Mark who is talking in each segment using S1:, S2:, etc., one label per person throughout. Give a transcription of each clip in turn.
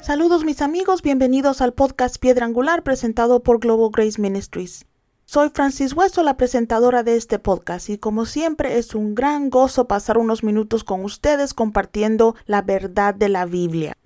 S1: Saludos mis amigos, bienvenidos al podcast Piedra Angular presentado por Global Grace Ministries. Soy Francis Hueso, la presentadora de este podcast, y como siempre es un gran gozo pasar unos minutos con ustedes compartiendo la verdad de la Biblia.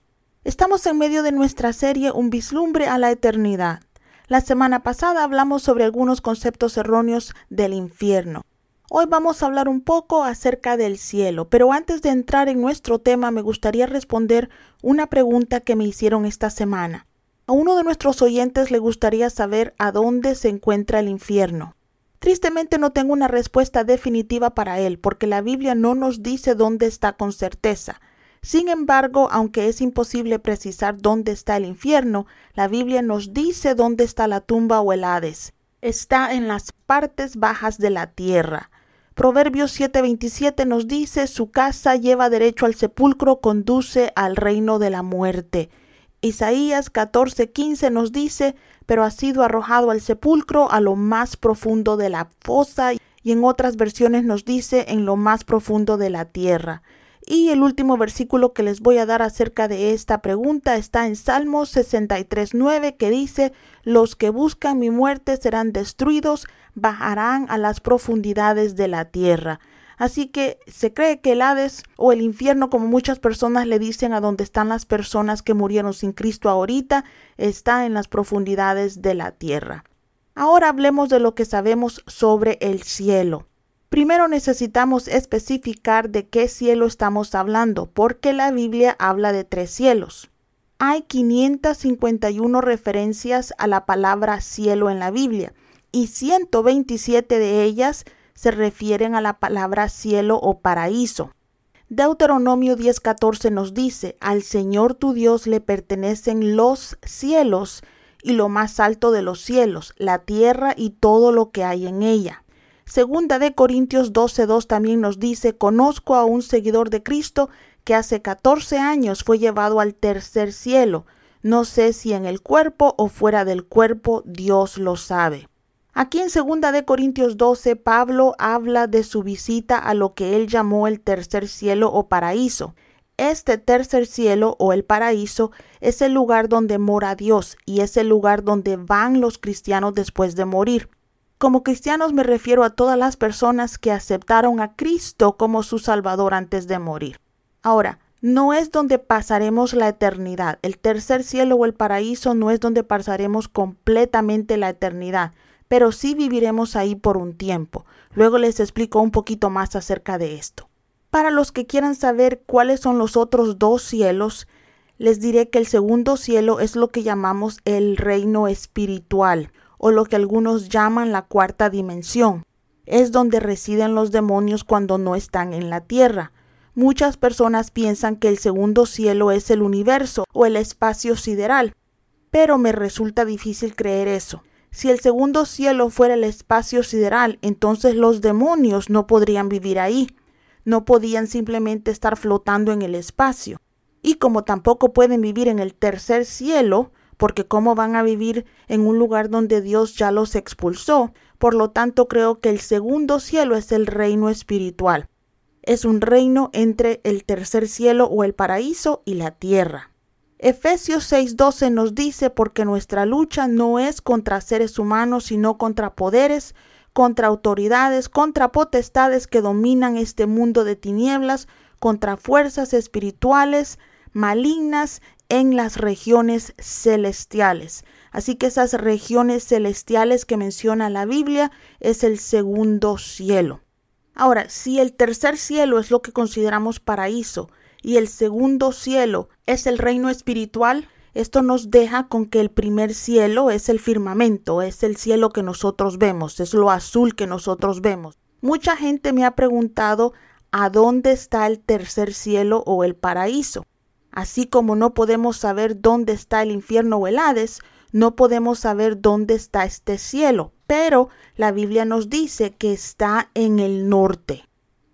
S1: Estamos en medio de nuestra serie Un vislumbre a la eternidad. La semana pasada hablamos sobre algunos conceptos erróneos del infierno. Hoy vamos a hablar un poco acerca del cielo, pero antes de entrar en nuestro tema me gustaría responder una pregunta que me hicieron esta semana. A uno de nuestros oyentes le gustaría saber a dónde se encuentra el infierno. Tristemente no tengo una respuesta definitiva para él, porque la Biblia no nos dice dónde está con certeza. Sin embargo, aunque es imposible precisar dónde está el infierno, la Biblia nos dice dónde está la tumba o el Hades. Está en las partes bajas de la tierra. Proverbios 7:27 nos dice, su casa lleva derecho al sepulcro, conduce al reino de la muerte. Isaías 14:15 nos dice, pero ha sido arrojado al sepulcro, a lo más profundo de la fosa, y en otras versiones nos dice, en lo más profundo de la tierra. Y el último versículo que les voy a dar acerca de esta pregunta está en Salmos 63.9 que dice, los que buscan mi muerte serán destruidos, bajarán a las profundidades de la tierra. Así que se cree que el Hades o el infierno, como muchas personas le dicen a donde están las personas que murieron sin Cristo ahorita, está en las profundidades de la tierra. Ahora hablemos de lo que sabemos sobre el cielo. Primero necesitamos especificar de qué cielo estamos hablando, porque la Biblia habla de tres cielos. Hay 551 referencias a la palabra cielo en la Biblia y 127 de ellas se refieren a la palabra cielo o paraíso. Deuteronomio 10:14 nos dice, al Señor tu Dios le pertenecen los cielos y lo más alto de los cielos, la tierra y todo lo que hay en ella. Segunda de Corintios 12.2 también nos dice, conozco a un seguidor de Cristo que hace 14 años fue llevado al tercer cielo. No sé si en el cuerpo o fuera del cuerpo, Dios lo sabe. Aquí en Segunda de Corintios 12, Pablo habla de su visita a lo que él llamó el tercer cielo o paraíso. Este tercer cielo o el paraíso es el lugar donde mora Dios y es el lugar donde van los cristianos después de morir. Como cristianos me refiero a todas las personas que aceptaron a Cristo como su Salvador antes de morir. Ahora, no es donde pasaremos la eternidad. El tercer cielo o el paraíso no es donde pasaremos completamente la eternidad, pero sí viviremos ahí por un tiempo. Luego les explico un poquito más acerca de esto. Para los que quieran saber cuáles son los otros dos cielos, les diré que el segundo cielo es lo que llamamos el reino espiritual o lo que algunos llaman la cuarta dimensión. Es donde residen los demonios cuando no están en la tierra. Muchas personas piensan que el segundo cielo es el universo o el espacio sideral, pero me resulta difícil creer eso. Si el segundo cielo fuera el espacio sideral, entonces los demonios no podrían vivir ahí, no podían simplemente estar flotando en el espacio. Y como tampoco pueden vivir en el tercer cielo, porque cómo van a vivir en un lugar donde Dios ya los expulsó. Por lo tanto, creo que el segundo cielo es el reino espiritual. Es un reino entre el tercer cielo o el paraíso y la tierra. Efesios 6:12 nos dice, porque nuestra lucha no es contra seres humanos, sino contra poderes, contra autoridades, contra potestades que dominan este mundo de tinieblas, contra fuerzas espirituales malignas en las regiones celestiales. Así que esas regiones celestiales que menciona la Biblia es el segundo cielo. Ahora, si el tercer cielo es lo que consideramos paraíso y el segundo cielo es el reino espiritual, esto nos deja con que el primer cielo es el firmamento, es el cielo que nosotros vemos, es lo azul que nosotros vemos. Mucha gente me ha preguntado a dónde está el tercer cielo o el paraíso. Así como no podemos saber dónde está el infierno o el Hades, no podemos saber dónde está este cielo, pero la Biblia nos dice que está en el norte.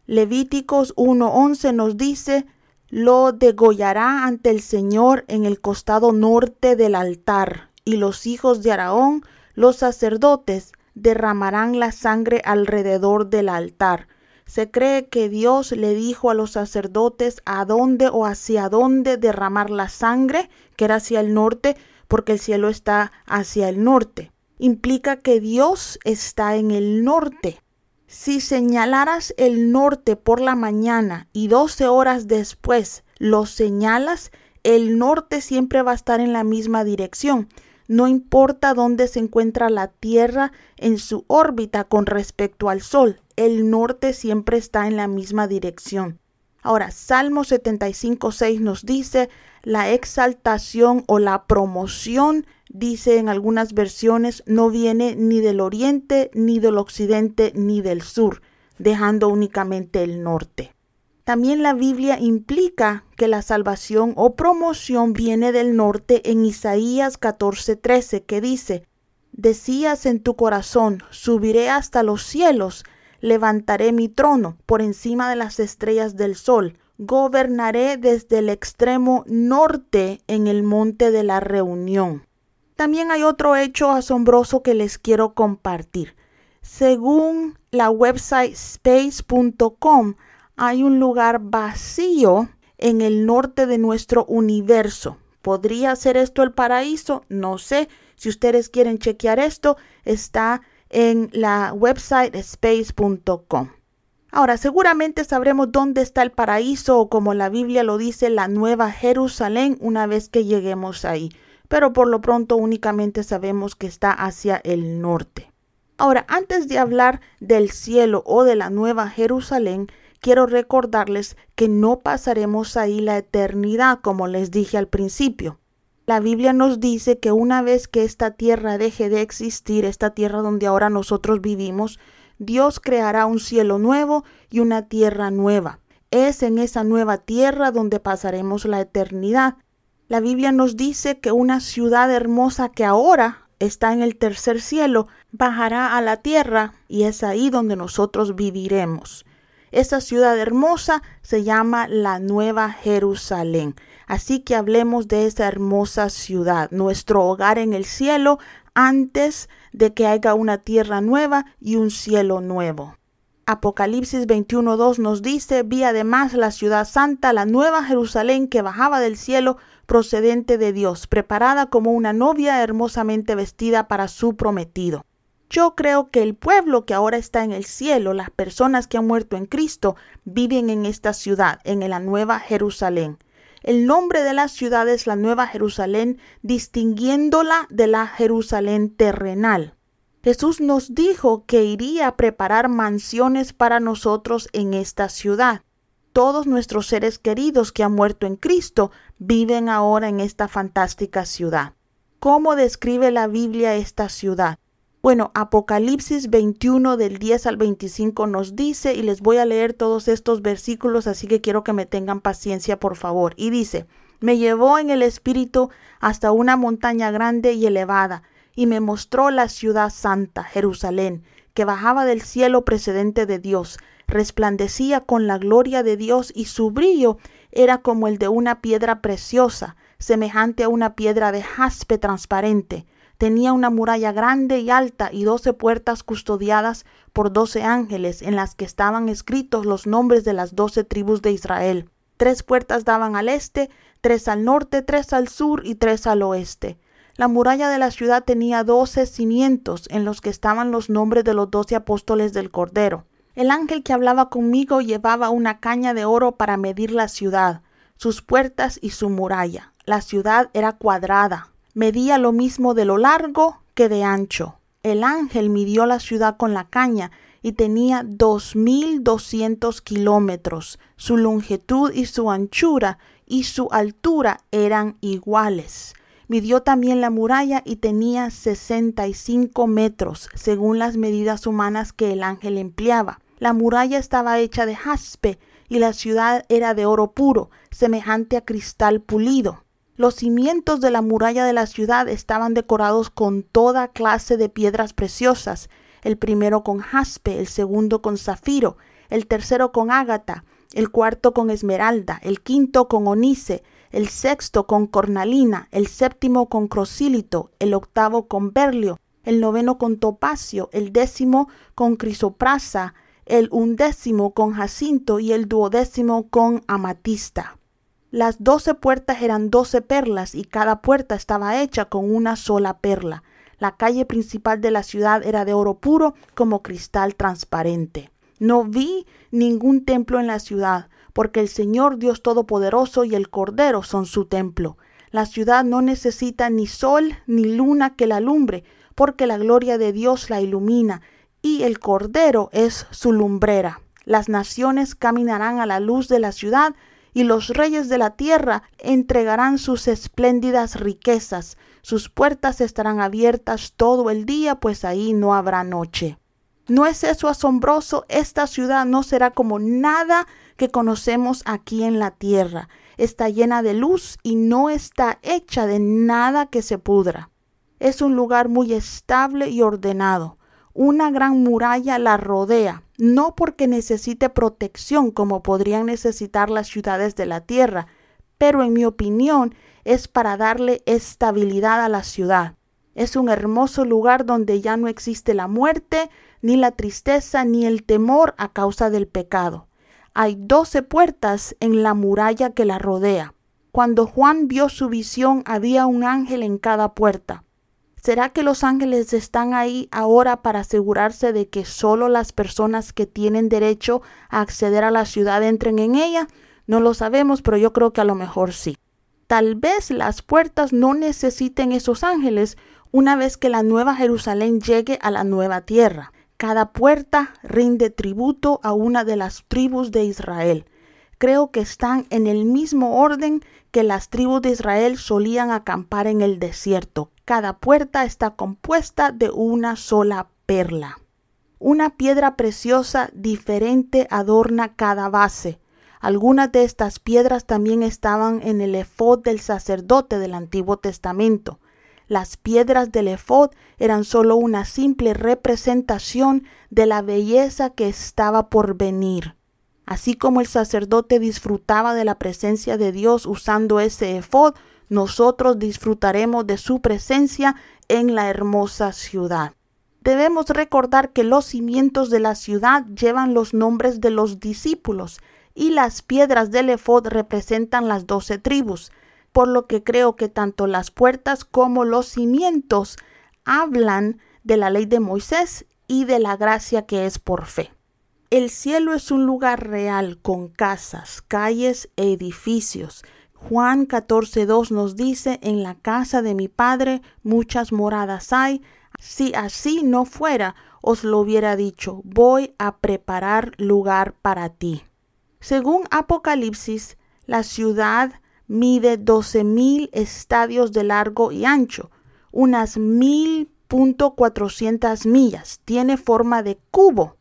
S1: Levíticos 1.11 nos dice, lo degollará ante el Señor en el costado norte del altar, y los hijos de Araón, los sacerdotes, derramarán la sangre alrededor del altar. Se cree que Dios le dijo a los sacerdotes a dónde o hacia dónde derramar la sangre, que era hacia el norte, porque el cielo está hacia el norte. Implica que Dios está en el norte. Si señalaras el norte por la mañana y doce horas después lo señalas, el norte siempre va a estar en la misma dirección. No importa dónde se encuentra la Tierra en su órbita con respecto al Sol, el norte siempre está en la misma dirección. Ahora, Salmo 75, 6 nos dice, la exaltación o la promoción, dice en algunas versiones, no viene ni del oriente, ni del occidente, ni del sur, dejando únicamente el norte. También la Biblia implica que la salvación o promoción viene del norte en Isaías 14:13, que dice, Decías en tu corazón, subiré hasta los cielos, levantaré mi trono por encima de las estrellas del sol, gobernaré desde el extremo norte en el monte de la reunión. También hay otro hecho asombroso que les quiero compartir. Según la website space.com, hay un lugar vacío en el norte de nuestro universo. ¿Podría ser esto el paraíso? No sé. Si ustedes quieren chequear esto, está en la website space.com. Ahora, seguramente sabremos dónde está el paraíso o como la Biblia lo dice, la nueva Jerusalén una vez que lleguemos ahí. Pero por lo pronto únicamente sabemos que está hacia el norte. Ahora, antes de hablar del cielo o de la nueva Jerusalén, quiero recordarles que no pasaremos ahí la eternidad como les dije al principio. La Biblia nos dice que una vez que esta tierra deje de existir, esta tierra donde ahora nosotros vivimos, Dios creará un cielo nuevo y una tierra nueva. Es en esa nueva tierra donde pasaremos la eternidad. La Biblia nos dice que una ciudad hermosa que ahora está en el tercer cielo bajará a la tierra y es ahí donde nosotros viviremos. Esa ciudad hermosa se llama la Nueva Jerusalén. Así que hablemos de esa hermosa ciudad, nuestro hogar en el cielo, antes de que haya una tierra nueva y un cielo nuevo. Apocalipsis 21.2 nos dice, vi además la ciudad santa, la nueva Jerusalén que bajaba del cielo procedente de Dios, preparada como una novia hermosamente vestida para su prometido. Yo creo que el pueblo que ahora está en el cielo, las personas que han muerto en Cristo, viven en esta ciudad, en la nueva Jerusalén. El nombre de la ciudad es la Nueva Jerusalén, distinguiéndola de la Jerusalén terrenal. Jesús nos dijo que iría a preparar mansiones para nosotros en esta ciudad. Todos nuestros seres queridos que han muerto en Cristo viven ahora en esta fantástica ciudad. ¿Cómo describe la Biblia esta ciudad? Bueno, Apocalipsis 21 del 10 al 25 nos dice, y les voy a leer todos estos versículos, así que quiero que me tengan paciencia, por favor. Y dice, me llevó en el espíritu hasta una montaña grande y elevada, y me mostró la ciudad santa, Jerusalén, que bajaba del cielo precedente de Dios, resplandecía con la gloria de Dios, y su brillo era como el de una piedra preciosa, semejante a una piedra de jaspe transparente Tenía una muralla grande y alta y doce puertas custodiadas por doce ángeles en las que estaban escritos los nombres de las doce tribus de Israel. Tres puertas daban al este, tres al norte, tres al sur y tres al oeste. La muralla de la ciudad tenía doce cimientos en los que estaban los nombres de los doce apóstoles del Cordero. El ángel que hablaba conmigo llevaba una caña de oro para medir la ciudad, sus puertas y su muralla. La ciudad era cuadrada, medía lo mismo de lo largo que de ancho. El ángel midió la ciudad con la caña y tenía dos mil doscientos kilómetros. Su longitud y su anchura y su altura eran iguales. Midió también la muralla y tenía sesenta y cinco metros, según las medidas humanas que el ángel empleaba. La muralla estaba hecha de jaspe y la ciudad era de oro puro, semejante a cristal pulido. Los cimientos de la muralla de la ciudad estaban decorados con toda clase de piedras preciosas, el primero con jaspe, el segundo con zafiro, el tercero con ágata, el cuarto con esmeralda, el quinto con onice, el sexto con cornalina, el séptimo con crosílito, el octavo con berlio, el noveno con topacio, el décimo con crisoprasa, el undécimo con jacinto y el duodécimo con amatista. Las doce puertas eran doce perlas y cada puerta estaba hecha con una sola perla. La calle principal de la ciudad era de oro puro como cristal transparente. No vi ningún templo en la ciudad, porque el Señor Dios Todopoderoso y el Cordero son su templo. La ciudad no necesita ni sol ni luna que la alumbre, porque la gloria de Dios la ilumina, y el Cordero es su lumbrera. Las naciones caminarán a la luz de la ciudad, y los reyes de la tierra entregarán sus espléndidas riquezas. Sus puertas estarán abiertas todo el día, pues ahí no habrá noche. ¿No es eso asombroso? Esta ciudad no será como nada que conocemos aquí en la tierra. Está llena de luz y no está hecha de nada que se pudra. Es un lugar muy estable y ordenado. Una gran muralla la rodea, no porque necesite protección como podrían necesitar las ciudades de la tierra, pero en mi opinión es para darle estabilidad a la ciudad. Es un hermoso lugar donde ya no existe la muerte, ni la tristeza, ni el temor a causa del pecado. Hay doce puertas en la muralla que la rodea. Cuando Juan vio su visión había un ángel en cada puerta. ¿Será que los ángeles están ahí ahora para asegurarse de que solo las personas que tienen derecho a acceder a la ciudad entren en ella? No lo sabemos, pero yo creo que a lo mejor sí. Tal vez las puertas no necesiten esos ángeles una vez que la nueva Jerusalén llegue a la nueva tierra. Cada puerta rinde tributo a una de las tribus de Israel. Creo que están en el mismo orden que las tribus de Israel solían acampar en el desierto. Cada puerta está compuesta de una sola perla. Una piedra preciosa diferente adorna cada base. Algunas de estas piedras también estaban en el efod del sacerdote del Antiguo Testamento. Las piedras del efod eran sólo una simple representación de la belleza que estaba por venir. Así como el sacerdote disfrutaba de la presencia de Dios usando ese efod, nosotros disfrutaremos de su presencia en la hermosa ciudad. Debemos recordar que los cimientos de la ciudad llevan los nombres de los discípulos y las piedras del efod representan las doce tribus por lo que creo que tanto las puertas como los cimientos hablan de la ley de Moisés y de la gracia que es por fe. El cielo es un lugar real con casas, calles e edificios. Juan 14.2 nos dice, en la casa de mi Padre muchas moradas hay. Si así no fuera, os lo hubiera dicho, voy a preparar lugar para ti. Según Apocalipsis, la ciudad mide 12.000 estadios de largo y ancho, unas 1.400 millas. Tiene forma de cubo.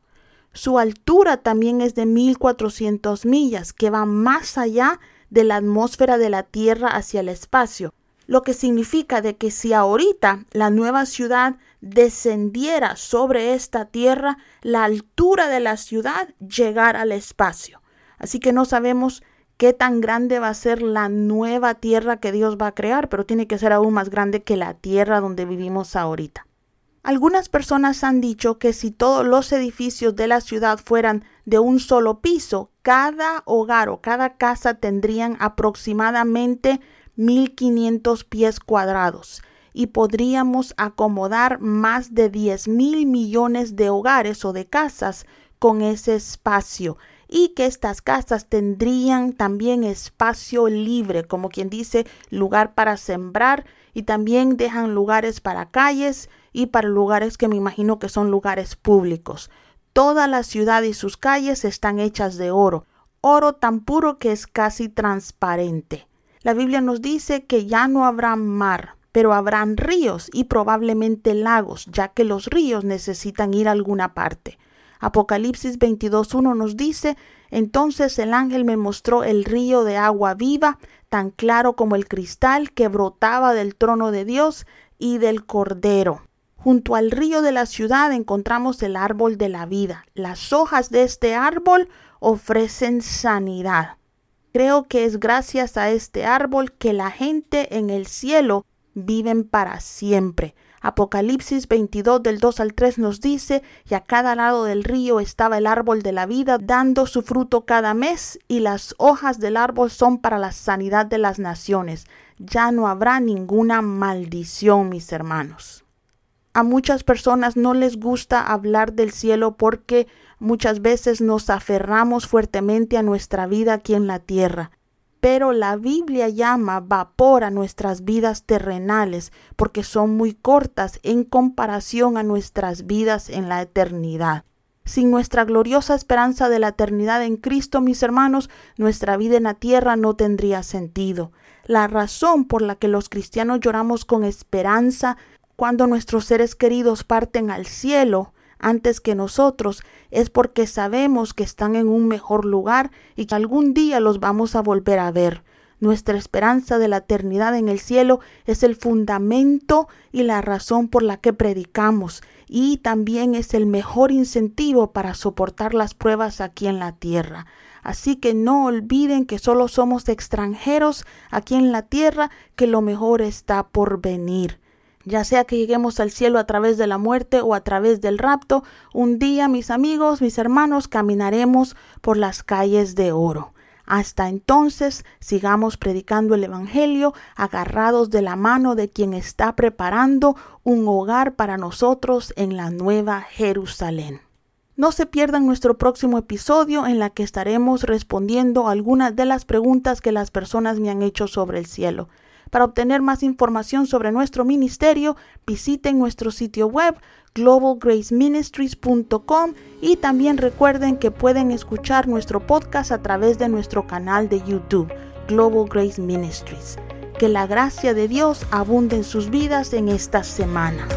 S1: Su altura también es de 1.400 millas, que va más allá de la atmósfera de la Tierra hacia el espacio, lo que significa de que si ahorita la nueva ciudad descendiera sobre esta Tierra, la altura de la ciudad llegara al espacio. Así que no sabemos qué tan grande va a ser la nueva tierra que Dios va a crear, pero tiene que ser aún más grande que la tierra donde vivimos ahorita. Algunas personas han dicho que si todos los edificios de la ciudad fueran de un solo piso, cada hogar o cada casa tendrían aproximadamente 1500 pies cuadrados y podríamos acomodar más de 10 mil millones de hogares o de casas con ese espacio y que estas casas tendrían también espacio libre, como quien dice, lugar para sembrar y también dejan lugares para calles y para lugares que me imagino que son lugares públicos. Toda la ciudad y sus calles están hechas de oro, oro tan puro que es casi transparente. La Biblia nos dice que ya no habrá mar, pero habrán ríos y probablemente lagos, ya que los ríos necesitan ir a alguna parte. Apocalipsis 22.1 nos dice, entonces el ángel me mostró el río de agua viva, tan claro como el cristal que brotaba del trono de Dios y del Cordero. Junto al río de la ciudad encontramos el árbol de la vida. Las hojas de este árbol ofrecen sanidad. Creo que es gracias a este árbol que la gente en el cielo viven para siempre. Apocalipsis 22 del 2 al 3 nos dice, y a cada lado del río estaba el árbol de la vida dando su fruto cada mes, y las hojas del árbol son para la sanidad de las naciones. Ya no habrá ninguna maldición, mis hermanos. A muchas personas no les gusta hablar del cielo porque muchas veces nos aferramos fuertemente a nuestra vida aquí en la tierra pero la Biblia llama vapor a nuestras vidas terrenales porque son muy cortas en comparación a nuestras vidas en la eternidad. Sin nuestra gloriosa esperanza de la eternidad en Cristo, mis hermanos, nuestra vida en la tierra no tendría sentido. La razón por la que los cristianos lloramos con esperanza cuando nuestros seres queridos parten al cielo antes que nosotros es porque sabemos que están en un mejor lugar y que algún día los vamos a volver a ver. Nuestra esperanza de la eternidad en el cielo es el fundamento y la razón por la que predicamos y también es el mejor incentivo para soportar las pruebas aquí en la tierra. Así que no olviden que solo somos extranjeros aquí en la tierra, que lo mejor está por venir ya sea que lleguemos al cielo a través de la muerte o a través del rapto, un día, mis amigos, mis hermanos, caminaremos por las calles de oro. Hasta entonces, sigamos predicando el Evangelio, agarrados de la mano de quien está preparando un hogar para nosotros en la nueva Jerusalén. No se pierdan nuestro próximo episodio en la que estaremos respondiendo algunas de las preguntas que las personas me han hecho sobre el cielo. Para obtener más información sobre nuestro ministerio, visiten nuestro sitio web globalgraceministries.com y también recuerden que pueden escuchar nuestro podcast a través de nuestro canal de YouTube, Global Grace Ministries. Que la gracia de Dios abunde en sus vidas en esta semana.